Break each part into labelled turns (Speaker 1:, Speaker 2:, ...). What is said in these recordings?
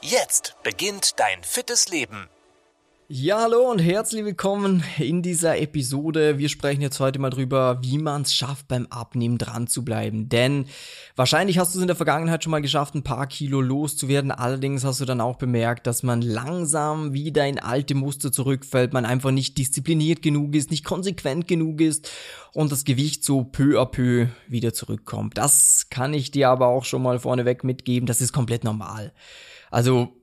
Speaker 1: Jetzt beginnt dein fittes Leben.
Speaker 2: Ja, hallo und herzlich willkommen in dieser Episode. Wir sprechen jetzt heute mal drüber, wie man es schafft, beim Abnehmen dran zu bleiben. Denn wahrscheinlich hast du es in der Vergangenheit schon mal geschafft, ein paar Kilo loszuwerden. Allerdings hast du dann auch bemerkt, dass man langsam wieder in alte Muster zurückfällt, man einfach nicht diszipliniert genug ist, nicht konsequent genug ist und das Gewicht so peu à peu wieder zurückkommt. Das kann ich dir aber auch schon mal vorneweg mitgeben. Das ist komplett normal. Also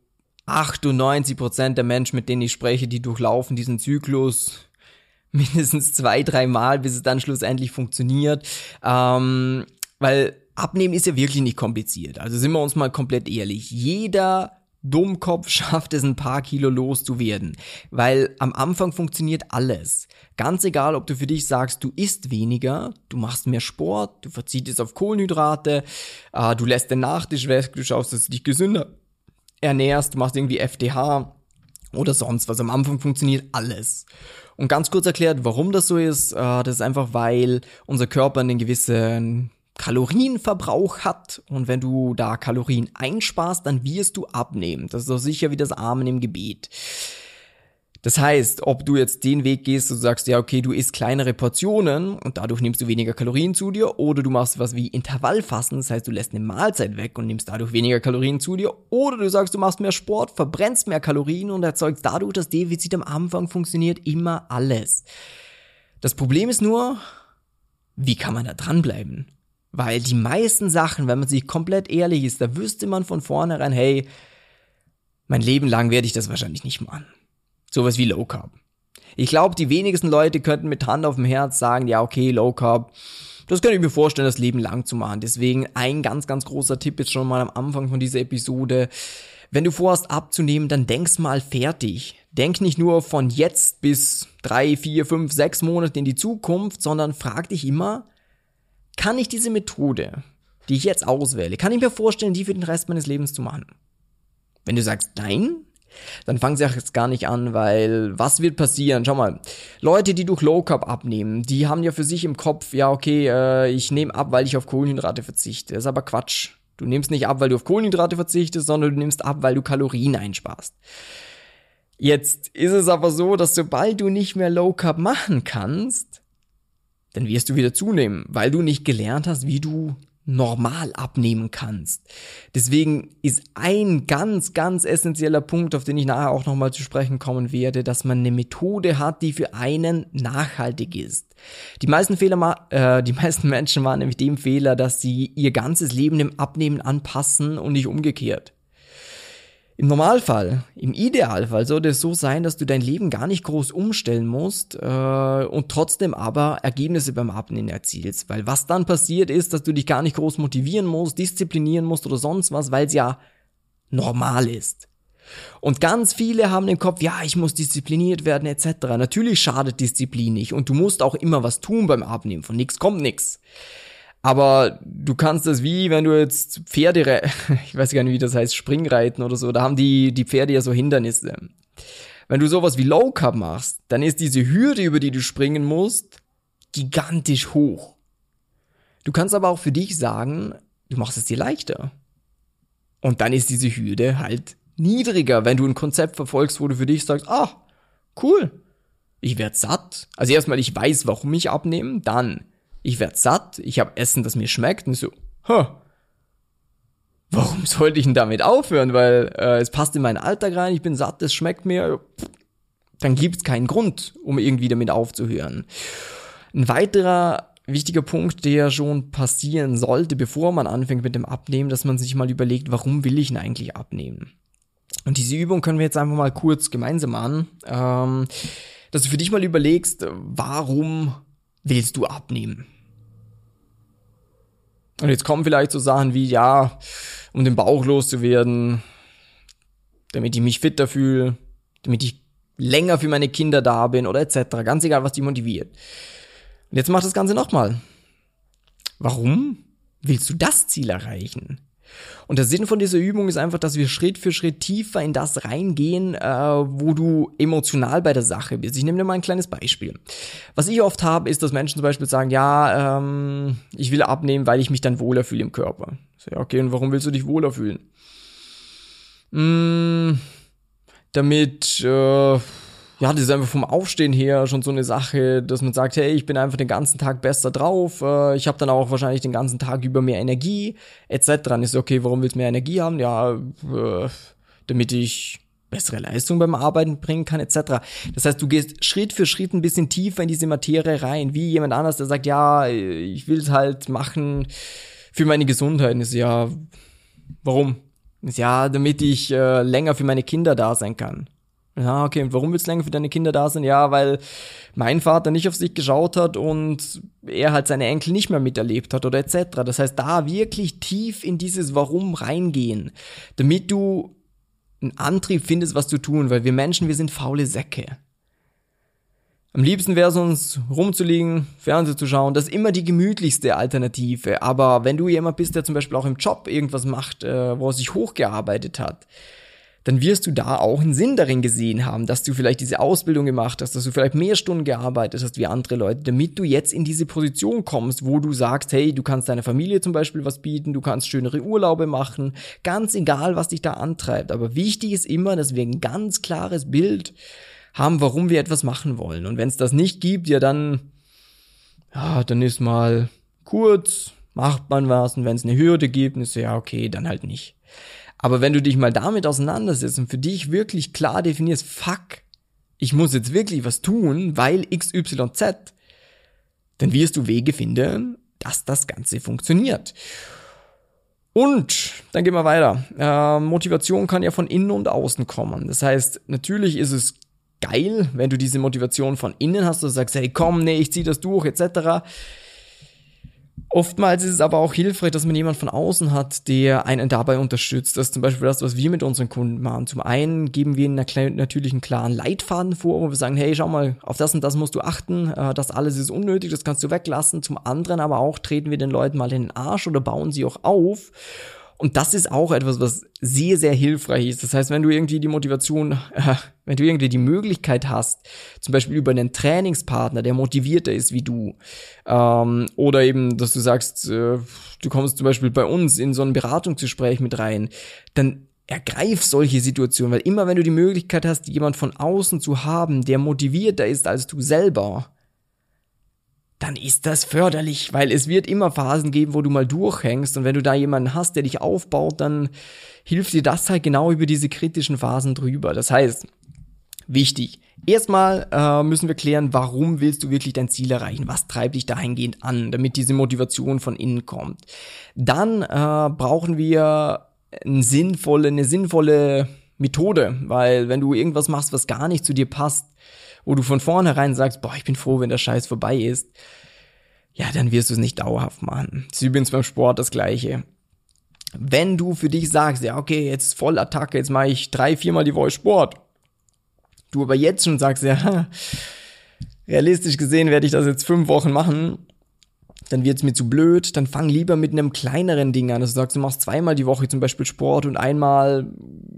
Speaker 2: 98% der Menschen, mit denen ich spreche, die durchlaufen diesen Zyklus mindestens zwei, dreimal, bis es dann schlussendlich funktioniert. Ähm, weil Abnehmen ist ja wirklich nicht kompliziert. Also sind wir uns mal komplett ehrlich. Jeder Dummkopf schafft es, ein paar Kilo loszuwerden. Weil am Anfang funktioniert alles. Ganz egal, ob du für dich sagst, du isst weniger, du machst mehr Sport, du verzichtest auf Kohlenhydrate, äh, du lässt den Nachtisch weg, du schaust, dass du dich gesünder ernährst, du machst irgendwie FDH oder sonst was. Am Anfang funktioniert alles. Und ganz kurz erklärt, warum das so ist, äh, das ist einfach, weil unser Körper einen gewissen Kalorienverbrauch hat und wenn du da Kalorien einsparst, dann wirst du abnehmen. Das ist doch sicher wie das Amen im Gebet. Das heißt, ob du jetzt den Weg gehst und sagst, ja, okay, du isst kleinere Portionen und dadurch nimmst du weniger Kalorien zu dir, oder du machst was wie Intervallfasten, das heißt, du lässt eine Mahlzeit weg und nimmst dadurch weniger Kalorien zu dir, oder du sagst, du machst mehr Sport, verbrennst mehr Kalorien und erzeugst dadurch das Defizit am Anfang, funktioniert immer alles. Das Problem ist nur, wie kann man da dranbleiben? Weil die meisten Sachen, wenn man sich komplett ehrlich ist, da wüsste man von vornherein, hey, mein Leben lang werde ich das wahrscheinlich nicht machen. Sowas wie Low Carb. Ich glaube, die wenigsten Leute könnten mit Hand auf dem Herz sagen, ja, okay, Low Carb, das kann ich mir vorstellen, das Leben lang zu machen. Deswegen ein ganz, ganz großer Tipp jetzt schon mal am Anfang von dieser Episode. Wenn du vorhast abzunehmen, dann denkst mal fertig. Denk nicht nur von jetzt bis drei, vier, fünf, sechs Monate in die Zukunft, sondern frag dich immer, kann ich diese Methode, die ich jetzt auswähle, kann ich mir vorstellen, die für den Rest meines Lebens zu machen? Wenn du sagst nein, dann fangen sie auch jetzt gar nicht an, weil was wird passieren? Schau mal, Leute, die durch Low Carb abnehmen, die haben ja für sich im Kopf, ja okay, äh, ich nehme ab, weil ich auf Kohlenhydrate verzichte. Das ist aber Quatsch. Du nimmst nicht ab, weil du auf Kohlenhydrate verzichtest, sondern du nimmst ab, weil du Kalorien einsparst. Jetzt ist es aber so, dass sobald du nicht mehr Low Carb machen kannst, dann wirst du wieder zunehmen, weil du nicht gelernt hast, wie du normal abnehmen kannst. Deswegen ist ein ganz, ganz essentieller Punkt, auf den ich nachher auch nochmal zu sprechen kommen werde, dass man eine Methode hat, die für einen nachhaltig ist. Die meisten Fehler, äh, die meisten Menschen machen nämlich dem Fehler, dass sie ihr ganzes Leben dem Abnehmen anpassen und nicht umgekehrt. Im Normalfall, im Idealfall sollte es so sein, dass du dein Leben gar nicht groß umstellen musst äh, und trotzdem aber Ergebnisse beim Abnehmen erzielst. Weil was dann passiert ist, dass du dich gar nicht groß motivieren musst, disziplinieren musst oder sonst was, weil es ja normal ist. Und ganz viele haben im Kopf, ja, ich muss diszipliniert werden etc. Natürlich schadet Disziplin nicht und du musst auch immer was tun beim Abnehmen. Von nichts kommt nichts. Aber du kannst das wie, wenn du jetzt Pferde, ich weiß gar nicht, wie das heißt, Springreiten oder so, da haben die, die Pferde ja so Hindernisse. Wenn du sowas wie Low Carb machst, dann ist diese Hürde, über die du springen musst, gigantisch hoch. Du kannst aber auch für dich sagen, du machst es dir leichter. Und dann ist diese Hürde halt niedriger, wenn du ein Konzept verfolgst, wo du für dich sagst, ah, cool, ich werd satt. Also erstmal, ich weiß, warum ich abnehme, dann, ich werd satt, ich habe Essen, das mir schmeckt und so, huh, warum sollte ich denn damit aufhören? Weil äh, es passt in meinen Alltag rein, ich bin satt, es schmeckt mir, dann gibt's keinen Grund, um irgendwie damit aufzuhören. Ein weiterer wichtiger Punkt, der schon passieren sollte, bevor man anfängt mit dem Abnehmen, dass man sich mal überlegt, warum will ich denn eigentlich abnehmen? Und diese Übung können wir jetzt einfach mal kurz gemeinsam machen, ähm, dass du für dich mal überlegst, warum willst du abnehmen? Und jetzt kommen vielleicht so Sachen wie, ja, um den Bauch loszuwerden, damit ich mich fitter fühle, damit ich länger für meine Kinder da bin oder etc. Ganz egal, was die motiviert. Und jetzt mach das Ganze nochmal. Warum willst du das Ziel erreichen? Und der Sinn von dieser Übung ist einfach, dass wir Schritt für Schritt tiefer in das reingehen, äh, wo du emotional bei der Sache bist. Ich nehme dir mal ein kleines Beispiel. Was ich oft habe, ist, dass Menschen zum Beispiel sagen, ja, ähm, ich will abnehmen, weil ich mich dann wohler fühle im Körper. So, ja, okay, und warum willst du dich wohler fühlen? Hm, damit, äh, ja, das ist einfach vom Aufstehen her schon so eine Sache, dass man sagt, hey, ich bin einfach den ganzen Tag besser drauf, äh, ich habe dann auch wahrscheinlich den ganzen Tag über mehr Energie, etc. Dann ist okay, warum willst du mehr Energie haben? Ja, äh, damit ich bessere Leistung beim Arbeiten bringen kann, etc. Das heißt, du gehst Schritt für Schritt ein bisschen tiefer in diese Materie rein, wie jemand anders, der sagt, ja, ich will es halt machen für meine Gesundheit. Und ist ja, warum? Ist ja, damit ich äh, länger für meine Kinder da sein kann. Ja, okay, und warum willst du länger für deine Kinder da sein? Ja, weil mein Vater nicht auf sich geschaut hat und er halt seine Enkel nicht mehr miterlebt hat oder etc. Das heißt, da wirklich tief in dieses Warum reingehen, damit du einen Antrieb findest, was zu tun, weil wir Menschen, wir sind faule Säcke. Am liebsten wäre es uns rumzuliegen, Fernsehen zu schauen. Das ist immer die gemütlichste Alternative. Aber wenn du jemand bist, der zum Beispiel auch im Job irgendwas macht, äh, wo er sich hochgearbeitet hat, dann wirst du da auch einen Sinn darin gesehen haben, dass du vielleicht diese Ausbildung gemacht hast, dass du vielleicht mehr Stunden gearbeitet hast wie andere Leute, damit du jetzt in diese Position kommst, wo du sagst, hey, du kannst deiner Familie zum Beispiel was bieten, du kannst schönere Urlaube machen, ganz egal, was dich da antreibt. Aber wichtig ist immer, dass wir ein ganz klares Bild haben, warum wir etwas machen wollen. Und wenn es das nicht gibt, ja dann, ja, dann ist mal kurz, macht man was und wenn es eine Hürde gibt, ist ja okay, dann halt nicht. Aber wenn du dich mal damit auseinandersetzt und für dich wirklich klar definierst, fuck, ich muss jetzt wirklich was tun, weil XYZ, dann wirst du Wege finden, dass das Ganze funktioniert. Und dann gehen wir weiter. Äh, Motivation kann ja von innen und außen kommen. Das heißt, natürlich ist es geil, wenn du diese Motivation von innen hast, du sagst, hey, komm, nee, ich zieh das durch, etc. Oftmals ist es aber auch hilfreich, dass man jemand von außen hat, der einen dabei unterstützt. Das ist zum Beispiel das, was wir mit unseren Kunden machen. Zum einen geben wir ihnen natürlich einen klaren Leitfaden vor, wo wir sagen, hey, schau mal, auf das und das musst du achten, äh, das alles ist unnötig, das kannst du weglassen. Zum anderen aber auch treten wir den Leuten mal in den Arsch oder bauen sie auch auf und das ist auch etwas, was sehr, sehr hilfreich ist. Das heißt, wenn du irgendwie die Motivation, äh, wenn du irgendwie die Möglichkeit hast, zum Beispiel über einen Trainingspartner, der motivierter ist wie du, ähm, oder eben, dass du sagst, äh, du kommst zum Beispiel bei uns in so ein Beratungsgespräch mit rein, dann ergreif solche Situationen, weil immer wenn du die Möglichkeit hast, jemand von außen zu haben, der motivierter ist als du selber, dann ist das förderlich, weil es wird immer Phasen geben, wo du mal durchhängst und wenn du da jemanden hast, der dich aufbaut, dann hilft dir das halt genau über diese kritischen Phasen drüber. Das heißt, wichtig, erstmal äh, müssen wir klären, warum willst du wirklich dein Ziel erreichen? Was treibt dich dahingehend an, damit diese Motivation von innen kommt? Dann äh, brauchen wir eine sinnvolle, eine sinnvolle Methode, weil wenn du irgendwas machst, was gar nicht zu dir passt, wo du von vornherein sagst, boah, ich bin froh, wenn der Scheiß vorbei ist, ja, dann wirst du es nicht dauerhaft machen. Das ist übrigens beim Sport das Gleiche. Wenn du für dich sagst, ja, okay, jetzt Vollattacke, jetzt mache ich drei, viermal die Woche Sport, du aber jetzt schon sagst, ja, realistisch gesehen werde ich das jetzt fünf Wochen machen, dann wird's mir zu blöd, dann fang lieber mit einem kleineren Ding an. Also du sagst, du machst zweimal die Woche zum Beispiel Sport und einmal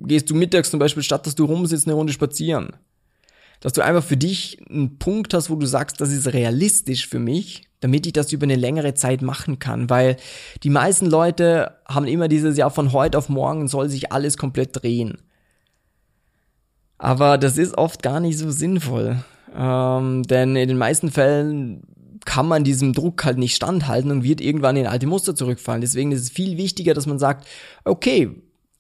Speaker 2: gehst du mittags zum Beispiel, statt dass du rumsitzt, eine Runde spazieren dass du einfach für dich einen Punkt hast, wo du sagst, das ist realistisch für mich, damit ich das über eine längere Zeit machen kann, weil die meisten Leute haben immer dieses Jahr von heute auf morgen soll sich alles komplett drehen. Aber das ist oft gar nicht so sinnvoll, ähm, denn in den meisten Fällen kann man diesem Druck halt nicht standhalten und wird irgendwann in alte Muster zurückfallen. Deswegen ist es viel wichtiger, dass man sagt, okay,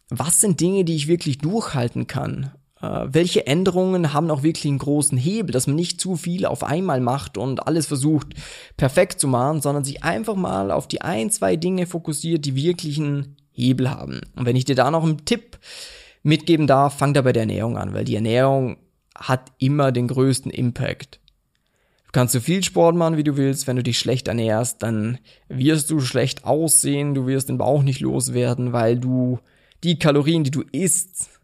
Speaker 2: was sind Dinge, die ich wirklich durchhalten kann? Äh, welche Änderungen haben auch wirklich einen großen Hebel, dass man nicht zu viel auf einmal macht und alles versucht perfekt zu machen, sondern sich einfach mal auf die ein, zwei Dinge fokussiert, die wirklichen Hebel haben. Und wenn ich dir da noch einen Tipp mitgeben darf, fang da bei der Ernährung an, weil die Ernährung hat immer den größten Impact. Du kannst so viel Sport machen, wie du willst. Wenn du dich schlecht ernährst, dann wirst du schlecht aussehen, du wirst den Bauch nicht loswerden, weil du die Kalorien, die du isst,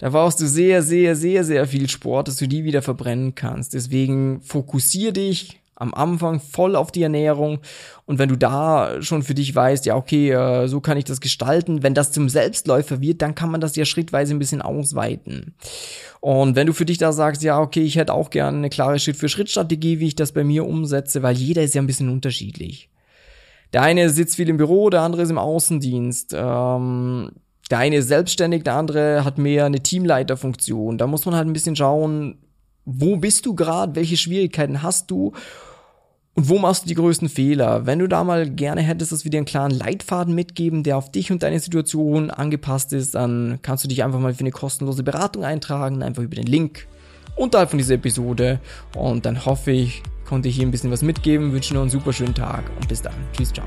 Speaker 2: Da brauchst du sehr, sehr, sehr, sehr viel Sport, dass du die wieder verbrennen kannst. Deswegen fokussier dich am Anfang voll auf die Ernährung und wenn du da schon für dich weißt, ja okay, äh, so kann ich das gestalten, wenn das zum Selbstläufer wird, dann kann man das ja schrittweise ein bisschen ausweiten. Und wenn du für dich da sagst, ja okay, ich hätte auch gerne eine klare Schritt-für-Schritt-Strategie, wie ich das bei mir umsetze, weil jeder ist ja ein bisschen unterschiedlich. Der eine sitzt viel im Büro, der andere ist im Außendienst. Ähm, der eine ist selbstständig, der andere hat mehr eine Teamleiterfunktion. Da muss man halt ein bisschen schauen, wo bist du gerade, welche Schwierigkeiten hast du und wo machst du die größten Fehler? Wenn du da mal gerne hättest, dass wir dir einen klaren Leitfaden mitgeben, der auf dich und deine Situation angepasst ist, dann kannst du dich einfach mal für eine kostenlose Beratung eintragen, einfach über den Link unterhalb von dieser Episode. Und dann hoffe ich, konnte ich hier ein bisschen was mitgeben, wünsche noch einen super schönen Tag und bis dann. Tschüss, ciao.